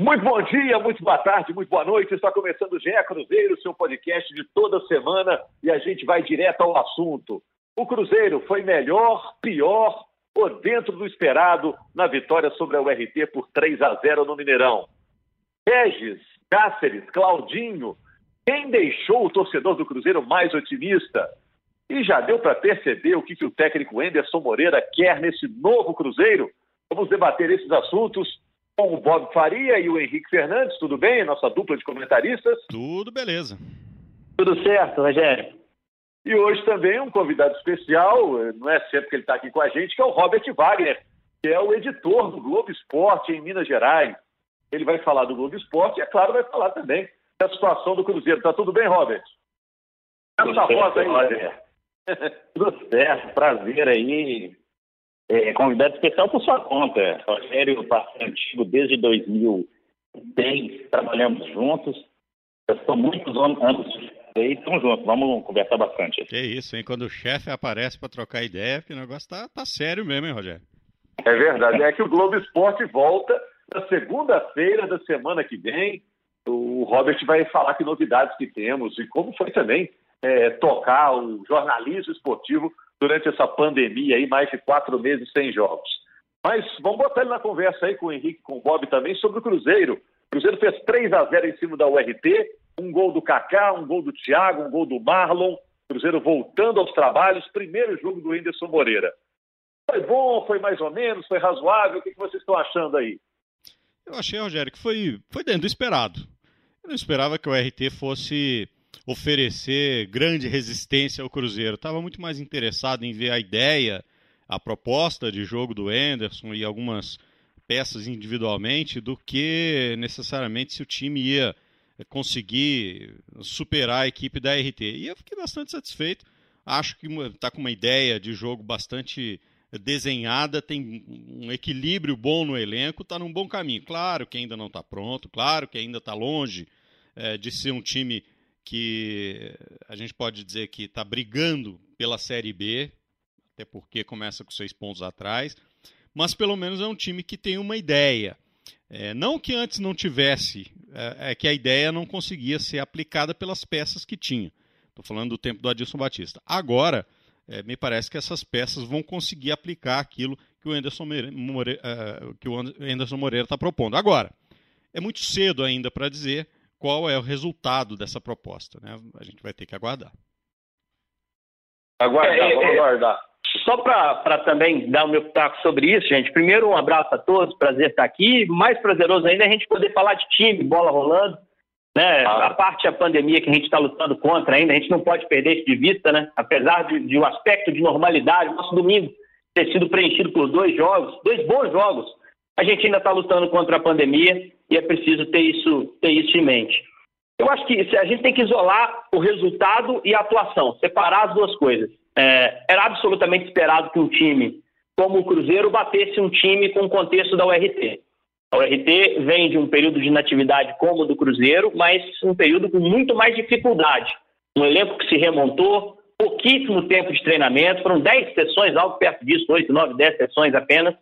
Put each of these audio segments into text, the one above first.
Muito bom dia, muito boa tarde, muito boa noite. Está começando o GE Cruzeiro, seu podcast de toda semana, e a gente vai direto ao assunto. O Cruzeiro foi melhor, pior ou dentro do esperado na vitória sobre a URT por 3 a 0 no Mineirão? Regis, Cáceres, Claudinho, quem deixou o torcedor do Cruzeiro mais otimista? E já deu para perceber o que, que o técnico Enderson Moreira quer nesse novo Cruzeiro? Vamos debater esses assuntos com o Bob Faria e o Henrique Fernandes. Tudo bem? Nossa dupla de comentaristas. Tudo beleza. Tudo certo, Rogério. E hoje também um convidado especial, não é sempre que ele está aqui com a gente, que é o Robert Wagner, que é o editor do Globo Esporte em Minas Gerais. Ele vai falar do Globo Esporte e, é claro, vai falar também da situação do Cruzeiro. Tá tudo bem, Robert? Tudo certo, voz aí. Tudo certo, prazer aí é, convidado especial por sua conta. Rogério, parceiro antigo desde 2010, trabalhamos juntos. Estou muitos anos aí, estamos juntos, vamos conversar bastante. Que isso, hein? Quando o chefe aparece para trocar ideia, que o negócio tá, tá sério mesmo, hein, Rogério? É verdade, é que o Globo Esporte volta na segunda-feira da semana que vem. O Robert vai falar que novidades que temos e como foi também é, tocar o jornalismo esportivo durante essa pandemia aí, mais de quatro meses sem jogos. Mas vamos botar ele na conversa aí com o Henrique, com o Bob também, sobre o Cruzeiro. O Cruzeiro fez 3 a 0 em cima da URT, um gol do Kaká, um gol do Thiago, um gol do Marlon. Cruzeiro voltando aos trabalhos, primeiro jogo do Whindersson Moreira. Foi bom, foi mais ou menos, foi razoável? O que vocês estão achando aí? Eu achei, Rogério, que foi, foi dentro do esperado. Eu não esperava que o RT fosse oferecer grande resistência ao Cruzeiro. Estava muito mais interessado em ver a ideia, a proposta de jogo do Anderson e algumas peças individualmente do que necessariamente se o time ia conseguir superar a equipe da RT. E eu fiquei bastante satisfeito. Acho que está com uma ideia de jogo bastante desenhada, tem um equilíbrio bom no elenco, está num bom caminho. Claro que ainda não está pronto, claro que ainda está longe é, de ser um time que a gente pode dizer que está brigando pela Série B, até porque começa com seis pontos atrás, mas pelo menos é um time que tem uma ideia. É, não que antes não tivesse, é, é, que a ideia não conseguia ser aplicada pelas peças que tinha. Estou falando do tempo do Adilson Batista. Agora, é, me parece que essas peças vão conseguir aplicar aquilo que o Anderson Moreira, que o Anderson Moreira está propondo. Agora, é muito cedo ainda para dizer qual é o resultado dessa proposta. Né? A gente vai ter que aguardar. Aguardar, é, vamos é, aguardar. Só para também dar o meu pitaco sobre isso, gente. Primeiro, um abraço a todos, prazer estar aqui. Mais prazeroso ainda é a gente poder falar de time, bola rolando. Né? Ah. A parte da pandemia que a gente está lutando contra ainda, a gente não pode perder isso de vista, né? Apesar de, de um aspecto de normalidade, nosso domingo ter sido preenchido por dois jogos, dois bons jogos, a gente ainda está lutando contra a pandemia e é preciso ter isso, ter isso em mente. Eu acho que a gente tem que isolar o resultado e a atuação, separar as duas coisas. É, era absolutamente esperado que um time como o Cruzeiro batesse um time com o contexto da URT. A URT vem de um período de inatividade como o do Cruzeiro, mas um período com muito mais dificuldade. Um elenco que se remontou, pouquíssimo tempo de treinamento, foram 10 sessões, algo perto disso, 8, 9, 10 sessões apenas,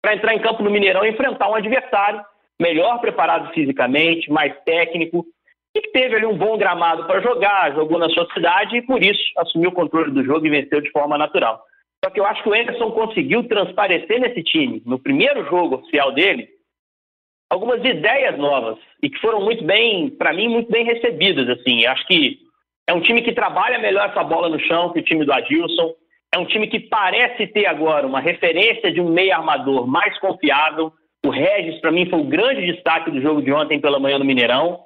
para entrar em campo no Mineirão e enfrentar um adversário melhor preparado fisicamente, mais técnico, e que teve ali um bom gramado para jogar, jogou na sua cidade e por isso assumiu o controle do jogo e venceu de forma natural. Só que eu acho que o Anderson conseguiu transparecer nesse time, no primeiro jogo oficial dele, algumas ideias novas e que foram muito bem, para mim, muito bem recebidas. Assim, acho que é um time que trabalha melhor essa bola no chão que o time do Adilson. É um time que parece ter agora uma referência de um meio armador mais confiável, o Regis, para mim, foi o grande destaque do jogo de ontem pela manhã no Mineirão.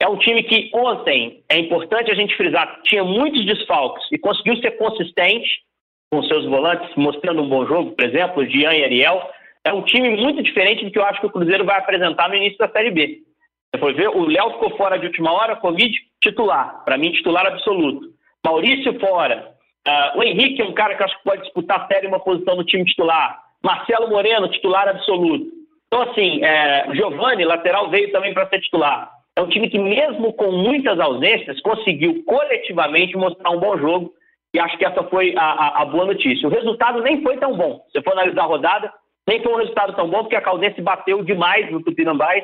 É um time que ontem, é importante a gente frisar, tinha muitos desfalques e conseguiu ser consistente com seus volantes, mostrando um bom jogo, por exemplo, Jean e Ariel. É um time muito diferente do que eu acho que o Cruzeiro vai apresentar no início da Série B. Você foi ver, o Léo ficou fora de última hora, Covid titular, para mim titular absoluto. Maurício fora. Uh, o Henrique é um cara que acho que pode disputar sério uma posição no time titular. Marcelo Moreno, titular absoluto. Então, assim, é, Giovanni, lateral, veio também para ser titular. É um time que, mesmo com muitas ausências, conseguiu coletivamente mostrar um bom jogo e acho que essa foi a, a, a boa notícia. O resultado nem foi tão bom. Se for analisar a rodada, nem foi um resultado tão bom, porque a Caldense bateu demais no Tupinambás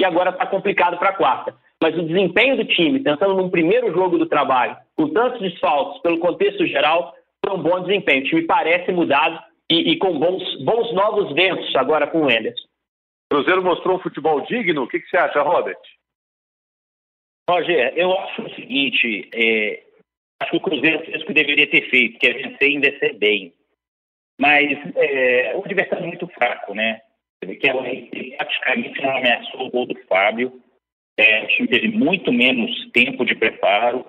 e agora está complicado para a quarta. Mas o desempenho do time, pensando num primeiro jogo do trabalho, com tantos desfalques, pelo contexto geral, foi um bom desempenho. O time parece mudado e, e com bons, bons novos ventos agora com o Enderson. Cruzeiro mostrou um futebol digno. O que, que você acha, Robert? Roger, eu acho o seguinte: é, acho que o Cruzeiro fez o que deveria ter feito, que é vencer e descer bem. Mas é, o adversário é muito fraco, né? Que é, praticamente não ameaçou o gol do Fábio. É, o time teve muito menos tempo de preparo,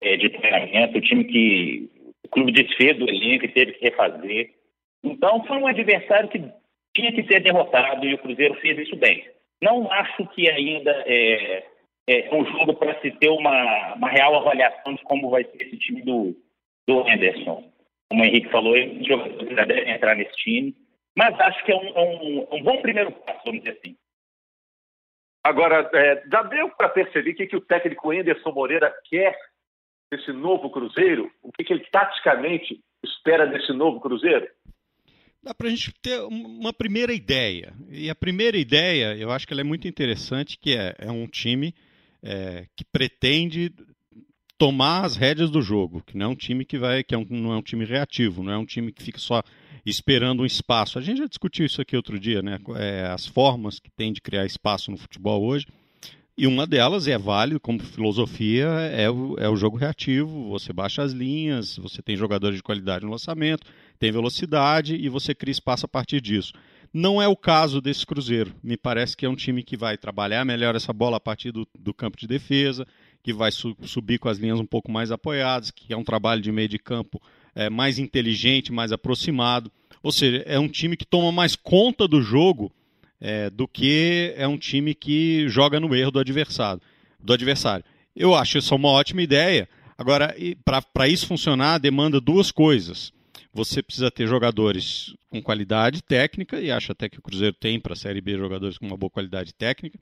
é, de treinamento. O time que o clube desfez do elenco e teve que refazer. Então foi um adversário que tinha que ser derrotado e o Cruzeiro fez isso bem. Não acho que ainda é, é um jogo para se ter uma, uma real avaliação de como vai ser esse time do, do Anderson. Como o Henrique falou, os jogadores já devem entrar nesse time, mas acho que é um, é um, um bom primeiro passo, vamos dizer assim. Agora, é, já deu para perceber o que, que o técnico Anderson Moreira quer desse novo Cruzeiro? O que, que ele taticamente espera desse novo Cruzeiro? Dá para a gente ter uma primeira ideia. E a primeira ideia, eu acho que ela é muito interessante, que é, é um time é, que pretende tomar as rédeas do jogo, que não é um time que vai, que é um, não é um time reativo, não é um time que fica só esperando um espaço. A gente já discutiu isso aqui outro dia, né? É, as formas que tem de criar espaço no futebol hoje. E uma delas é válido como filosofia é o, é o jogo reativo. Você baixa as linhas, você tem jogadores de qualidade no lançamento, tem velocidade e você cria espaço a partir disso. Não é o caso desse Cruzeiro. Me parece que é um time que vai trabalhar melhor essa bola a partir do, do campo de defesa, que vai su subir com as linhas um pouco mais apoiadas, que é um trabalho de meio de campo é, mais inteligente, mais aproximado. Ou seja, é um time que toma mais conta do jogo é, do que é um time que joga no erro do adversário. Do adversário. Eu acho isso uma ótima ideia. Agora, para isso funcionar, demanda duas coisas. Você precisa ter jogadores com qualidade técnica, e acho até que o Cruzeiro tem para a Série B jogadores com uma boa qualidade técnica.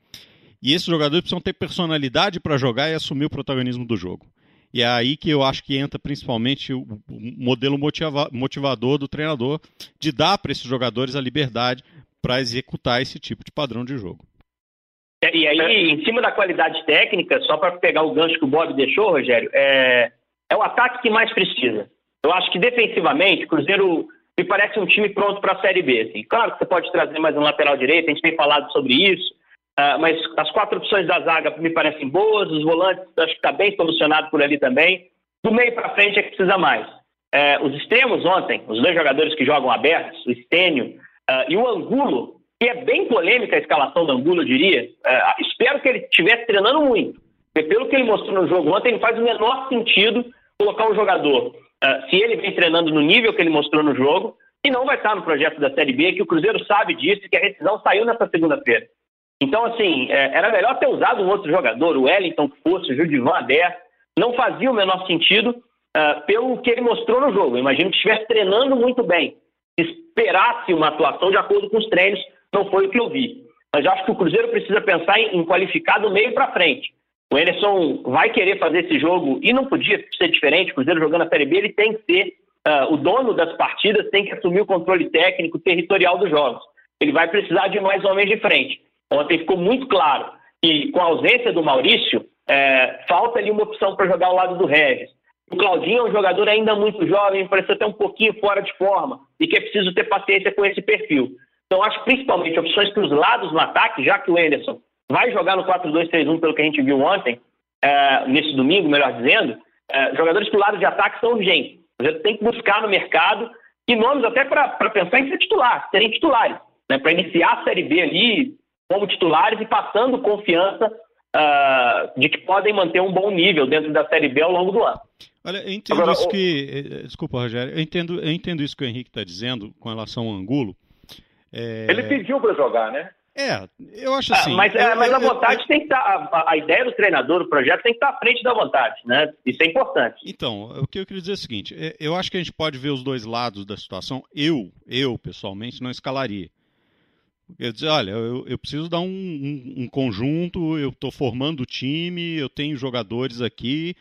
E esses jogadores precisam ter personalidade para jogar e assumir o protagonismo do jogo. E é aí que eu acho que entra principalmente o, modelo motiva motivador do treinador de dar para esses jogadores a liberdade para executar esse tipo de padrão de jogo. É, e aí, em cima da qualidade técnica, só para pegar o gancho que o Bob deixou, Rogério, é, é o ataque que mais precisa. Eu acho que defensivamente, o Cruzeiro me parece um time pronto para a Série B. Assim. Claro que você pode trazer mais um lateral direito, a gente tem falado sobre isso, uh, mas as quatro opções da zaga me parecem boas, os volantes acho que está bem solucionado por ali também. Do meio para frente é que precisa mais. Uh, os extremos ontem, os dois jogadores que jogam abertos, o Estênio Uh, e o Angulo, que é bem polêmica a escalação do Angulo, eu diria, uh, espero que ele estivesse treinando muito. Porque pelo que ele mostrou no jogo ontem, não faz o menor sentido colocar um jogador, uh, se ele vem treinando no nível que ele mostrou no jogo, e não vai estar no projeto da Série B, que o Cruzeiro sabe disso que a rescisão saiu nessa segunda-feira. Então, assim, é, era melhor ter usado um outro jogador, o Wellington que fosse, o Judivan Adé, não fazia o menor sentido uh, pelo que ele mostrou no jogo. Eu imagino que estivesse treinando muito bem esperasse uma atuação de acordo com os treinos, não foi o que eu vi. Mas eu acho que o Cruzeiro precisa pensar em, em qualificar do meio para frente. O Enerson vai querer fazer esse jogo e não podia ser diferente. O Cruzeiro jogando a Série B, ele tem que ser uh, o dono das partidas, tem que assumir o controle técnico, territorial dos jogos. Ele vai precisar de mais homens de frente. Ontem ficou muito claro que, com a ausência do Maurício, é, falta ali uma opção para jogar ao lado do Regis. O Claudinho é um jogador ainda muito jovem, parece até um pouquinho fora de forma e que é preciso ter paciência com esse perfil. Então, acho principalmente opções para os lados no ataque, já que o Anderson vai jogar no 4-2-3-1, pelo que a gente viu ontem, é, nesse domingo, melhor dizendo, é, jogadores para o lado de ataque são urgentes. Você tem que buscar no mercado e nomes até para pensar em ser titular, serem titulares, né, para iniciar a Série B ali como titulares e passando confiança uh, de que podem manter um bom nível dentro da Série B ao longo do ano. Olha, eu entendo Agora, isso que. Eh, eh, desculpa, Rogério. Eu entendo, eu entendo isso que o Henrique está dizendo com relação ao Angulo. É... Ele pediu para jogar, né? É, eu acho assim. Ah, mas, eu, mas eu, a vontade eu, tem que estar. Tá, a, a, ideia do treinador, o projeto tem que estar tá à frente da vontade, né? Isso é importante. Então, o que eu queria dizer é o seguinte: é, eu acho que a gente pode ver os dois lados da situação. Eu, eu pessoalmente, não escalaria. Eu dizer, olha, eu, eu preciso dar um, um, um conjunto, eu estou formando o time, eu tenho jogadores aqui,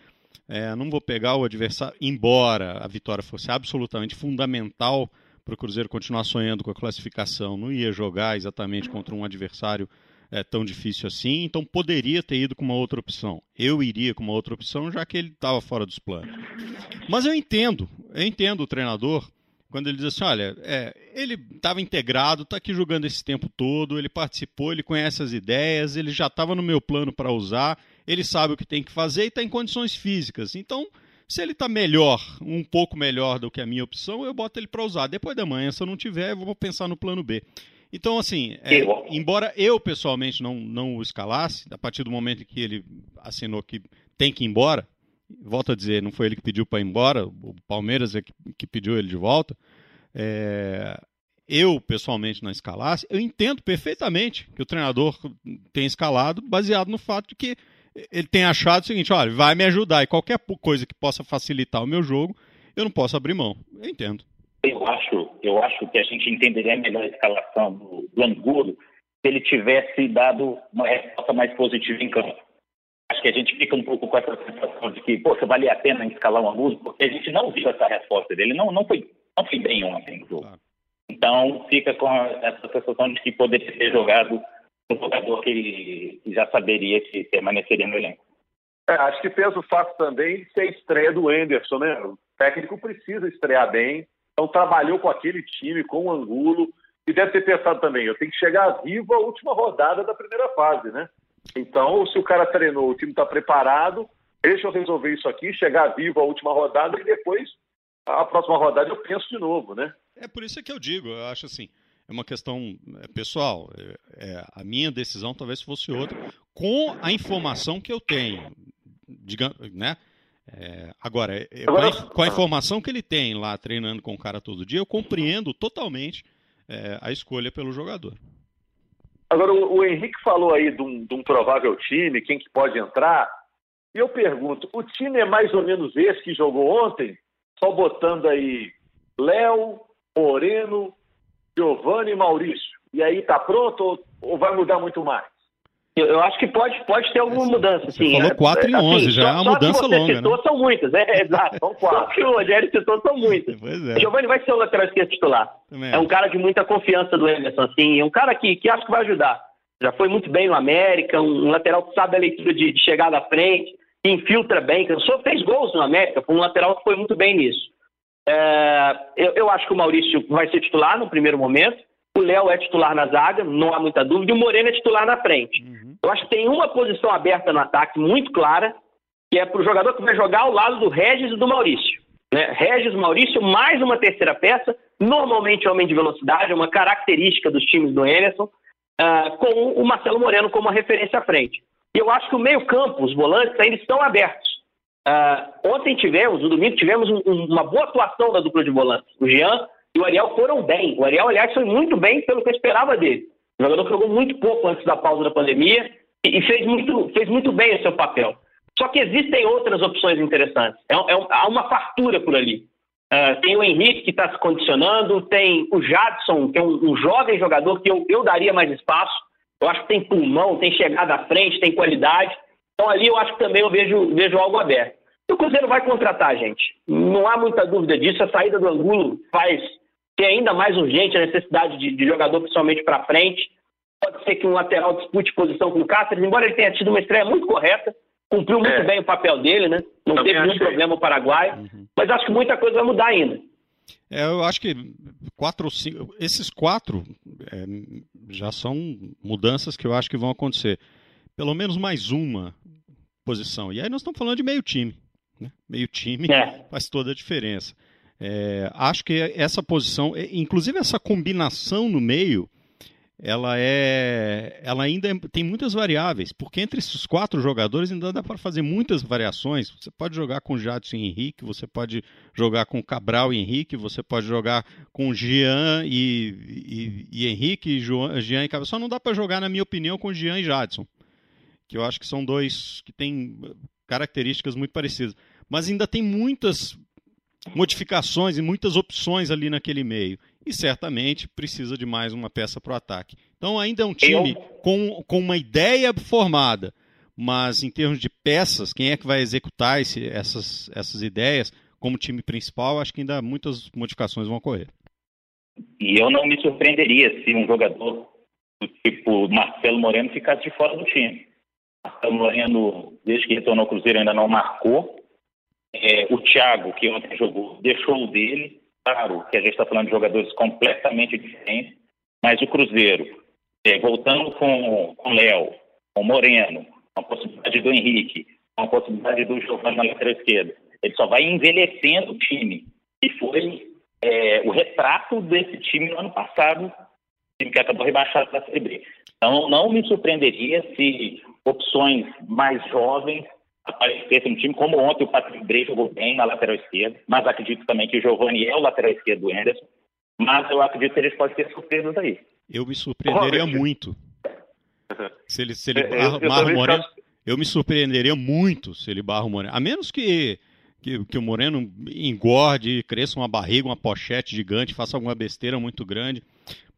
é, não vou pegar o adversário, embora a vitória fosse absolutamente fundamental para o Cruzeiro continuar sonhando com a classificação, não ia jogar exatamente contra um adversário é, tão difícil assim, então poderia ter ido com uma outra opção. Eu iria com uma outra opção, já que ele estava fora dos planos. Mas eu entendo, eu entendo o treinador quando ele diz assim, olha, é, ele estava integrado, está aqui jogando esse tempo todo, ele participou, ele conhece as ideias, ele já estava no meu plano para usar, ele sabe o que tem que fazer e está em condições físicas. Então, se ele está melhor, um pouco melhor do que a minha opção, eu boto ele para usar. Depois da manhã, se eu não tiver, eu vou pensar no plano B. Então, assim, é, embora eu pessoalmente não, não o escalasse, a partir do momento que ele assinou que tem que ir embora, volto a dizer, não foi ele que pediu para ir embora, o Palmeiras é que, que pediu ele de volta. É, eu, pessoalmente, não escalasse, eu entendo perfeitamente que o treinador tem escalado baseado no fato de que ele tem achado o seguinte: olha, vai me ajudar e qualquer coisa que possa facilitar o meu jogo, eu não posso abrir mão. Eu entendo. Eu acho, eu acho que a gente entenderia melhor a escalação do, do Angulo se ele tivesse dado uma resposta mais positiva em campo acho que a gente fica um pouco com essa sensação de que, poxa, valia a pena escalar uma música, porque a gente não viu essa resposta dele, não, não, foi, não foi bem ontem. Claro. Então, fica com essa sensação de que poderia ter jogado um jogador que, que já saberia que permaneceria no elenco. É, acho que fez o fato também de ser a estreia do Anderson, né? O técnico precisa estrear bem, então trabalhou com aquele time, com o Angulo, e deve ter pensado também, eu tenho que chegar vivo à última rodada da primeira fase, né? Então, se o cara treinou, o time está preparado, deixa eu resolver isso aqui, chegar vivo à última rodada e depois, a próxima rodada, eu penso de novo, né? É por isso que eu digo, eu acho assim, é uma questão é, pessoal. É, é, a minha decisão talvez fosse outra, com a informação que eu tenho, digamos, né? É, agora, é, com a, com, a, informação que ele tem lá treinando com o cara todo dia, eu compreendo totalmente é, a escolha pelo jogador. Agora, o, o Henrique falou aí de um, de um, provável time, quem que pode entrar. E eu pergunto, o time é mais ou menos esse que jogou ontem? Só botando aí Léo, Moreno, Giovanni e Maurício. E aí tá pronto ou, ou vai mudar muito mais? Eu, eu, acho que pode, pode ter alguma Essa, mudança, sim. Falou 4 é, e 11, assim, já é uma mudança longa, Você citou, né? são muitas, é, é exato, são quatro. Só que o Rogério citou, são muitas. Pois é. Giovanni vai ser o lateral esquerdo titular. Também é um cara de muita confiança do Emerson, assim, é um cara que, que acho que vai ajudar. Já foi muito bem no América, um, um lateral que sabe a leitura de, de chegada à frente, que infiltra bem, cansou, fez gols no América, foi um lateral que foi muito bem nisso. É, eu, eu acho que o Maurício vai ser titular no primeiro momento. O Léo é titular na zaga, não há muita dúvida, e o Moreno é titular na frente. Uhum. Eu acho que tem uma posição aberta no ataque muito clara, que é para o jogador que vai jogar ao lado do Regis e do Maurício. Né? Regis, Maurício, mais uma terceira peça, normalmente homem de velocidade, é uma característica dos times do Emerson, uh, com o Marcelo Moreno como uma referência à frente. E eu acho que o meio-campo, os volantes, ainda estão abertos. Uh, ontem tivemos, no domingo, tivemos um, um, uma boa atuação da dupla de volantes. O Jean e o Ariel foram bem. O Ariel, aliás, foi muito bem pelo que eu esperava dele. O jogador jogou muito pouco antes da pausa da pandemia e fez muito, fez muito bem o seu papel. Só que existem outras opções interessantes. É, é, há uma fartura por ali. Uh, tem o Henrique que está se condicionando, tem o Jadson, que é um, um, jovem jogador que eu, eu daria mais espaço. Eu acho que tem pulmão, tem chegada à frente, tem qualidade. Então ali eu acho que também eu vejo, vejo algo aberto. E o Cruzeiro vai contratar, gente. Não há muita dúvida disso. A saída do Angulo faz ter ainda mais urgente a necessidade de, de jogador, principalmente para frente. Pode ser que um lateral dispute posição com o Cáceres, embora ele tenha tido uma estreia muito correta, cumpriu muito é. bem o papel dele, né? Não Também teve nenhum problema o Paraguai, uhum. mas acho que muita coisa vai mudar ainda. É, eu acho que quatro ou cinco, esses quatro é, já são mudanças que eu acho que vão acontecer. Pelo menos mais uma posição. E aí nós estamos falando de meio time. Né? Meio time é. faz toda a diferença. É, acho que essa posição, inclusive essa combinação no meio, ela é ela ainda é, tem muitas variáveis, porque entre esses quatro jogadores ainda dá para fazer muitas variações. Você pode jogar com Jadson e Henrique, você pode jogar com Cabral e Henrique, você pode jogar com Jean e, e, e Henrique, e João, Jean e Cabral. Só não dá para jogar, na minha opinião, com Jean e Jadson, que eu acho que são dois que têm características muito parecidas. Mas ainda tem muitas modificações e muitas opções ali naquele meio. E certamente precisa de mais uma peça para o ataque. Então ainda é um time Eu... com, com uma ideia formada, mas em termos de peças, quem é que vai executar esse, essas, essas ideias como time principal, acho que ainda muitas modificações vão ocorrer. E eu não me surpreenderia se um jogador do tipo Marcelo Moreno ficasse de fora do time. Marcelo Moreno, desde que retornou ao Cruzeiro, ainda não marcou. É, o Thiago, que ontem jogou, deixou o dele. Claro que a gente está falando de jogadores completamente diferentes, mas o Cruzeiro, é, voltando com o Léo, com o Moreno, com a possibilidade do Henrique, com a possibilidade do Giovanni na lateral esquerda, ele só vai envelhecendo o time. E foi é, o retrato desse time no ano passado, que acabou rebaixado para a Série B. Então, não me surpreenderia se opções mais jovens aparecessem no time, como ontem o Patrick Bray jogou bem na lateral esquerda, mas acredito também que o Giovanni é o lateral esquerdo do Anderson, mas eu acredito que eles podem ter surpresas aí. Eu me surpreenderia Robert. muito. Se ele, se ele barra, eu, eu, Moreno, eu me surpreenderia muito se ele barra o Moreno. A menos que, que, que o Moreno engorde, cresça uma barriga, uma pochete gigante, faça alguma besteira muito grande.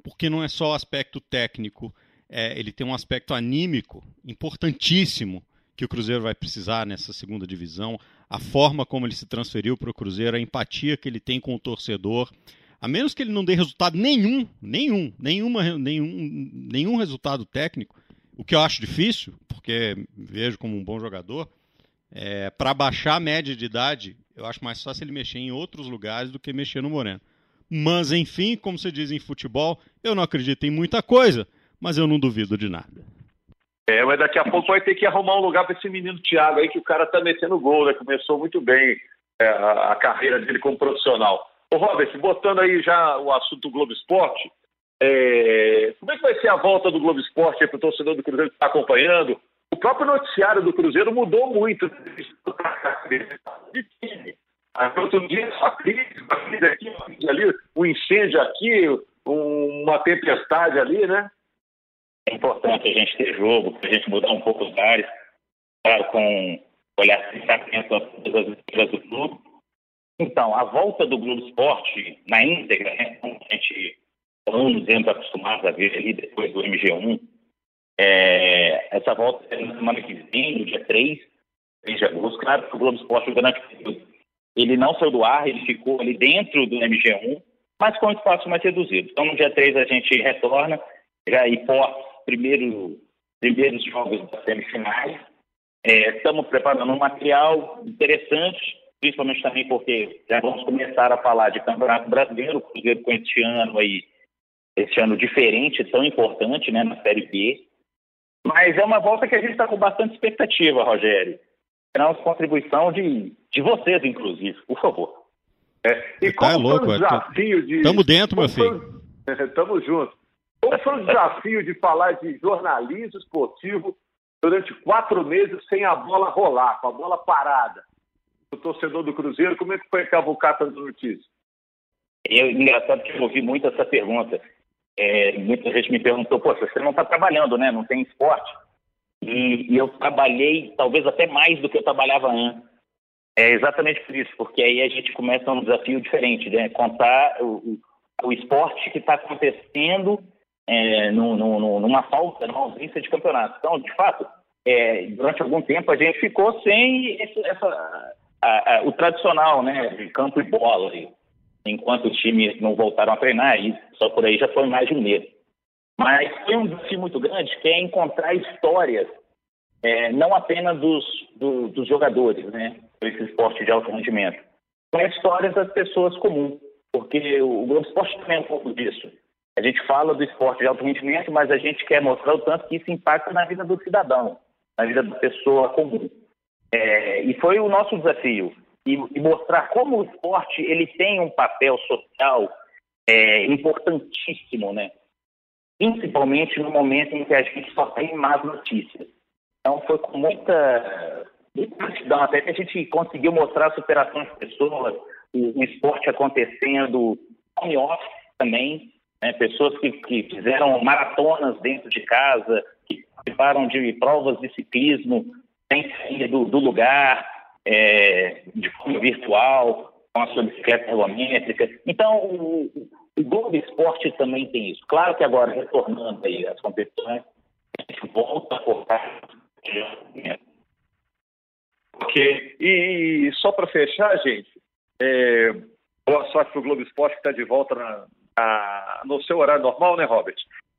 Porque não é só o aspecto técnico, é, ele tem um aspecto anímico importantíssimo que o Cruzeiro vai precisar nessa segunda divisão, a forma como ele se transferiu para o Cruzeiro, a empatia que ele tem com o torcedor. A menos que ele não dê resultado nenhum, nenhum, nenhuma, nenhum, nenhum resultado técnico, o que eu acho difícil, porque vejo como um bom jogador, é, para baixar a média de idade, eu acho mais fácil ele mexer em outros lugares do que mexer no Moreno. Mas, enfim, como você diz em futebol, eu não acredito em muita coisa, mas eu não duvido de nada. É, mas daqui a pouco vai ter que arrumar um lugar para esse menino Thiago aí, que o cara tá metendo gol, né? Começou muito bem é, a, a, carreira dele como profissional. Ô, Robert, botando aí já o assunto do Globo Esporte, é, como é que vai ser a volta do Globo Esporte para o torcedor do Cruzeiro que está acompanhando? O próprio noticiário do Cruzeiro mudou muito time. Outro dia só crise, uma crise aqui, uma crise ali, um incêndio aqui, um, uma tempestade ali, né? É importante a gente ter jogo, a gente mudar um pouco os ares, claro, com olhar atento a todas as estrelas do clube. Então, a volta do Globo Esporte na íntegra, né, como a gente anos anos acostumados a ver ali depois do MG1, é, essa volta é na semana que vem, no dia 3, 3 de agosto. Claro que o Globo Esporte, o período, ele não saiu do ar, ele ficou ali dentro do MG1, mas com um espaço mais reduzido. Então, no dia 3 a gente retorna, já hipótese primeiro, primeiros jogos das semifinais. É, estamos preparando um material interessante, principalmente também porque já vamos começar a falar de Campeonato Brasileiro, o Cruzeiro com este ano aí, esse ano diferente, tão importante, né, na Série B. Mas é uma volta que a gente está com bastante expectativa, Rogério. Esperamos contribuição de, de vocês, inclusive, por favor. É, e como tá louco, o é, desafio de... Tamo dentro, meu filho. Tamo junto. Qual foi o desafio de falar de jornalismo esportivo durante quatro meses sem a bola rolar, com a bola parada? O torcedor do Cruzeiro, como é que foi a cavucata das notícias? Eu, engraçado que eu ouvi muito essa pergunta. É, muita gente me perguntou, pô, você não está trabalhando, né? Não tem esporte. E, e, eu trabalhei talvez até mais do que eu trabalhava antes. É exatamente por isso, porque aí a gente começa um desafio diferente, né? Contar o, o, o esporte que está acontecendo é, numa falta, numa ausência de campeonato. Então, de fato, é, durante algum tempo a gente ficou sem esse, essa, a, a, o tradicional, né, de campo e bola, enquanto os times não voltaram a treinar, e só por aí já foi mais de um mês. Mas foi um desafio muito grande, que é encontrar histórias, é, não apenas dos, do, dos jogadores, né, esse esporte de alto rendimento, mas histórias das pessoas comuns, porque o Globo Esporte também é um pouco disso. A gente fala do esporte de alto rendimento, mas a gente quer mostrar o tanto que isso impacta na vida do cidadão, na vida da pessoa comum. É, e foi o nosso desafio. E, e, mostrar como o esporte ele tem um papel social é, importantíssimo, né? principalmente no momento em que a gente só tem más notícias. Então foi com muita, gratidão até que a gente conseguiu mostrar a superação das pessoas, o, o esporte acontecendo, home office também, né, pessoas que, que fizeram maratonas dentro de casa, que participaram de provas de ciclismo sem sair do, do lugar, é, de forma virtual, com a sua bicicleta ergométrica. Então, o, o Globo Esporte também tem isso. Claro que agora, retornando aí as competições, a gente volta a cortar. Ok. E, e só para fechar, gente, é, boa sorte para o Globo Esporte que está de volta na, a, no seu horário normal, né, Robert?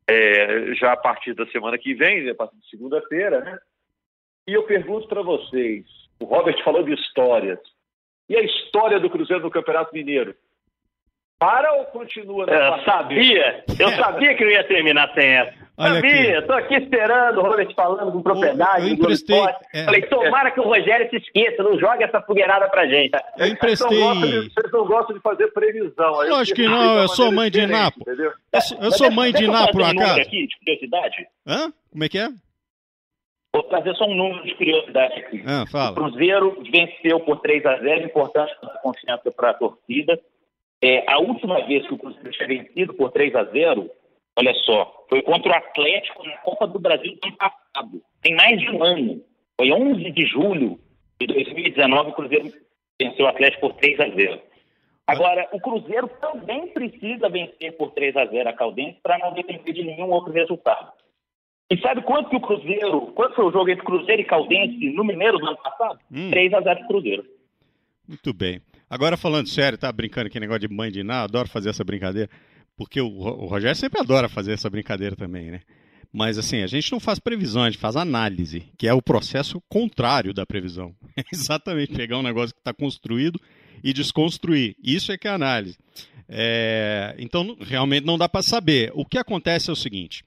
é, já a partir da semana que vem, a partir de segunda-feira, né? E eu pergunto para vocês, o Robert falou de histórias. E a história do Cruzeiro no Campeonato Mineiro? Para ou continua? Eu sabia, eu sabia que eu ia terminar sem essa. Olha sabia, aqui. tô aqui esperando o Robert falando com propriedade. Eu, eu emprestei. É, Falei, tomara é, que o Rogério se esqueça, não jogue essa fogueirada pra gente. Eu emprestei. Vocês não, gostam de fazer previsão. Lógico que não, eu sou mãe de Napo. Eu, sou, eu sou mãe de Napo, por acaso. Aqui, de curiosidade. Hã? Como é que é? Vou trazer só um número de curiosidade aqui. Ah, fala. O Cruzeiro venceu por 3 a 0 importante a confiança para a torcida. É, a última vez que o Cruzeiro tinha vencido por 3 a 0 olha só, foi contra o Atlético na Copa do Brasil do ano passado. Tem mais de um ano. Foi 11 de julho de 2019 o Cruzeiro venceu o Atlético por 3 a 0 Agora, o Cruzeiro também precisa vencer por 3 a 0 a Caldense para não depender de nenhum outro resultado. E sabe quanto que o Cruzeiro, quanto foi o jogo entre Cruzeiro e Caldense no Mineiro no ano passado? Hum. 3 a 0 pro Cruzeiro. Muito bem. Agora falando sério, tá brincando aqui negócio de mãe de Ná, adoro fazer essa brincadeira, porque o, o Rogério sempre adora fazer essa brincadeira também, né? Mas assim, a gente não faz previsão, a gente faz análise, que é o processo contrário da previsão. É exatamente pegar um negócio que está construído e desconstruir. Isso é que é análise. É... Então, realmente não dá para saber. O que acontece é o seguinte: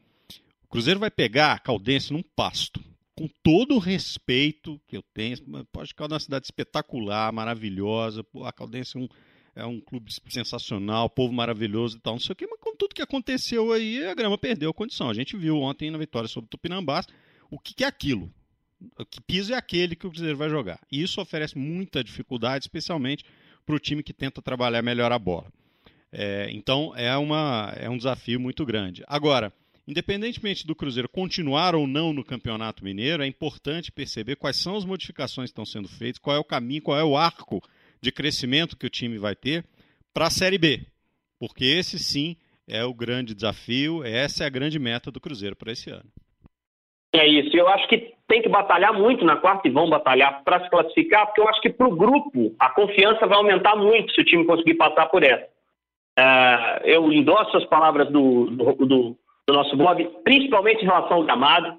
o Cruzeiro vai pegar a Caldense num pasto. Com todo o respeito que eu tenho, pode ficar uma cidade espetacular, maravilhosa. A Caldense é um, é um clube sensacional, povo maravilhoso e tal, não sei o quê, mas com tudo que aconteceu aí, a grama perdeu a condição. A gente viu ontem na vitória sobre o Tupinambás o que, que é aquilo. Que piso é aquele que o Cruzeiro vai jogar. E isso oferece muita dificuldade, especialmente para o time que tenta trabalhar melhor a bola. É, então é, uma, é um desafio muito grande. Agora, Independentemente do Cruzeiro continuar ou não no Campeonato Mineiro, é importante perceber quais são as modificações que estão sendo feitas, qual é o caminho, qual é o arco de crescimento que o time vai ter para a Série B. Porque esse sim é o grande desafio, essa é a grande meta do Cruzeiro para esse ano. É isso, eu acho que tem que batalhar muito na quarta e vão batalhar para se classificar, porque eu acho que para o grupo a confiança vai aumentar muito se o time conseguir passar por essa. Uh, eu endosso as palavras do, do, do, do nosso blog, principalmente em relação ao gramado.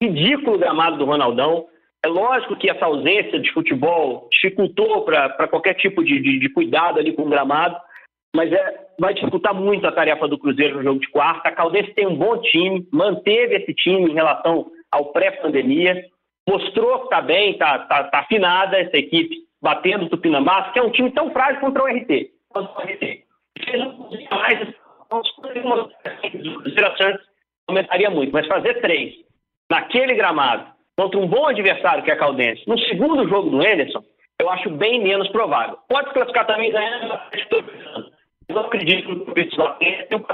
Ridículo gramado do Ronaldão. É lógico que essa ausência de futebol dificultou para qualquer tipo de, de, de, cuidado ali com o gramado, mas é, vai dificultar muito a tarefa do Cruzeiro no jogo de quarta. A Caldense tem um bom time, manteve esse time em relação ao pré-pandemia, mostrou que está bem, está tá, tá afinada essa equipe, batendo o Tupinambás, que é um time tão frágil contra o RT. Contra o RT. Um mais aumentaria muito, mas fazer três naquele gramado contra um bom adversário que é a Caldense, no segundo jogo do Anderson, eu acho bem menos provável. Pode classificar também ganhando, eu não acredito que o um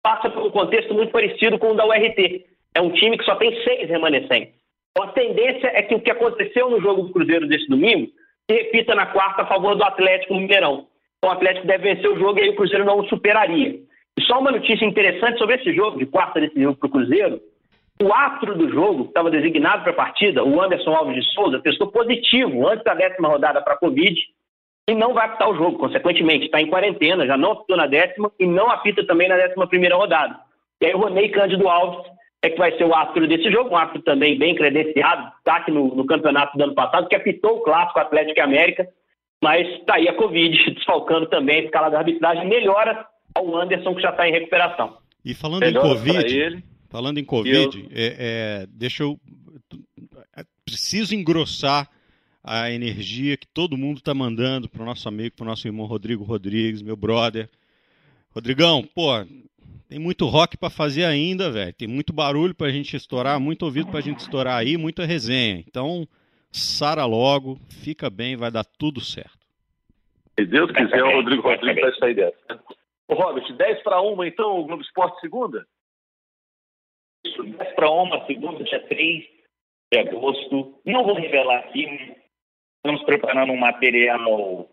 passa por um contexto muito parecido com o da URT. É um time que só tem seis remanescentes. Então, a tendência é que o que aconteceu no jogo do Cruzeiro desse domingo se repita na quarta a favor do Atlético Mineirão. Então o Atlético deve vencer o jogo e aí o Cruzeiro não o superaria. E só uma notícia interessante sobre esse jogo, de quarta jogo para o Cruzeiro. O astro do jogo, que estava designado para a partida, o Anderson Alves de Souza, testou positivo antes da décima rodada para a Covid e não vai apitar o jogo. Consequentemente, está em quarentena, já não apitou na décima e não apita também na décima primeira rodada. E aí o Ronei Cândido Alves é que vai ser o astro desse jogo, um astro também bem credenciado, está aqui no, no campeonato do ano passado, que apitou o clássico Atlético e América mas está aí a Covid desfalcando também a escala da arbitragem, melhora ao Anderson que já está em recuperação. E falando melhora em Covid, falando em Covid, eu... é, é, deixa eu é, preciso engrossar a energia que todo mundo está mandando para o nosso amigo, para o nosso irmão Rodrigo Rodrigues, meu brother. Rodrigão, pô, tem muito rock para fazer ainda, velho. Tem muito barulho para a gente estourar, muito ouvido para a gente estourar aí, muita resenha. Então, sara logo, fica bem, vai dar tudo certo. Se Deus quiser, o Rodrigo Rodrigues vai sair dessa. Ô, Robert, 10 para 1, então, o Globo Esporte segunda? Isso, 10 para 1, segunda, dia 3 de agosto. Não vou revelar aqui, estamos preparando um material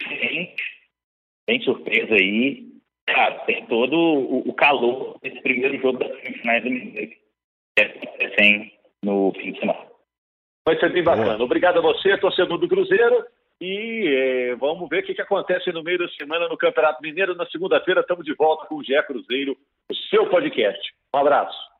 diferente, bem surpresa aí. Claro, tem todo o, calor desse primeiro jogo das semifinais do Mineiro, que é no fim de semana. Vai ser bem bacana. Obrigado a você, torcedor do Cruzeiro. E é, vamos ver o que, que acontece no meio da semana no Campeonato Mineiro. Na segunda-feira estamos de volta com o Gé Cruzeiro, o seu podcast. Um abraço.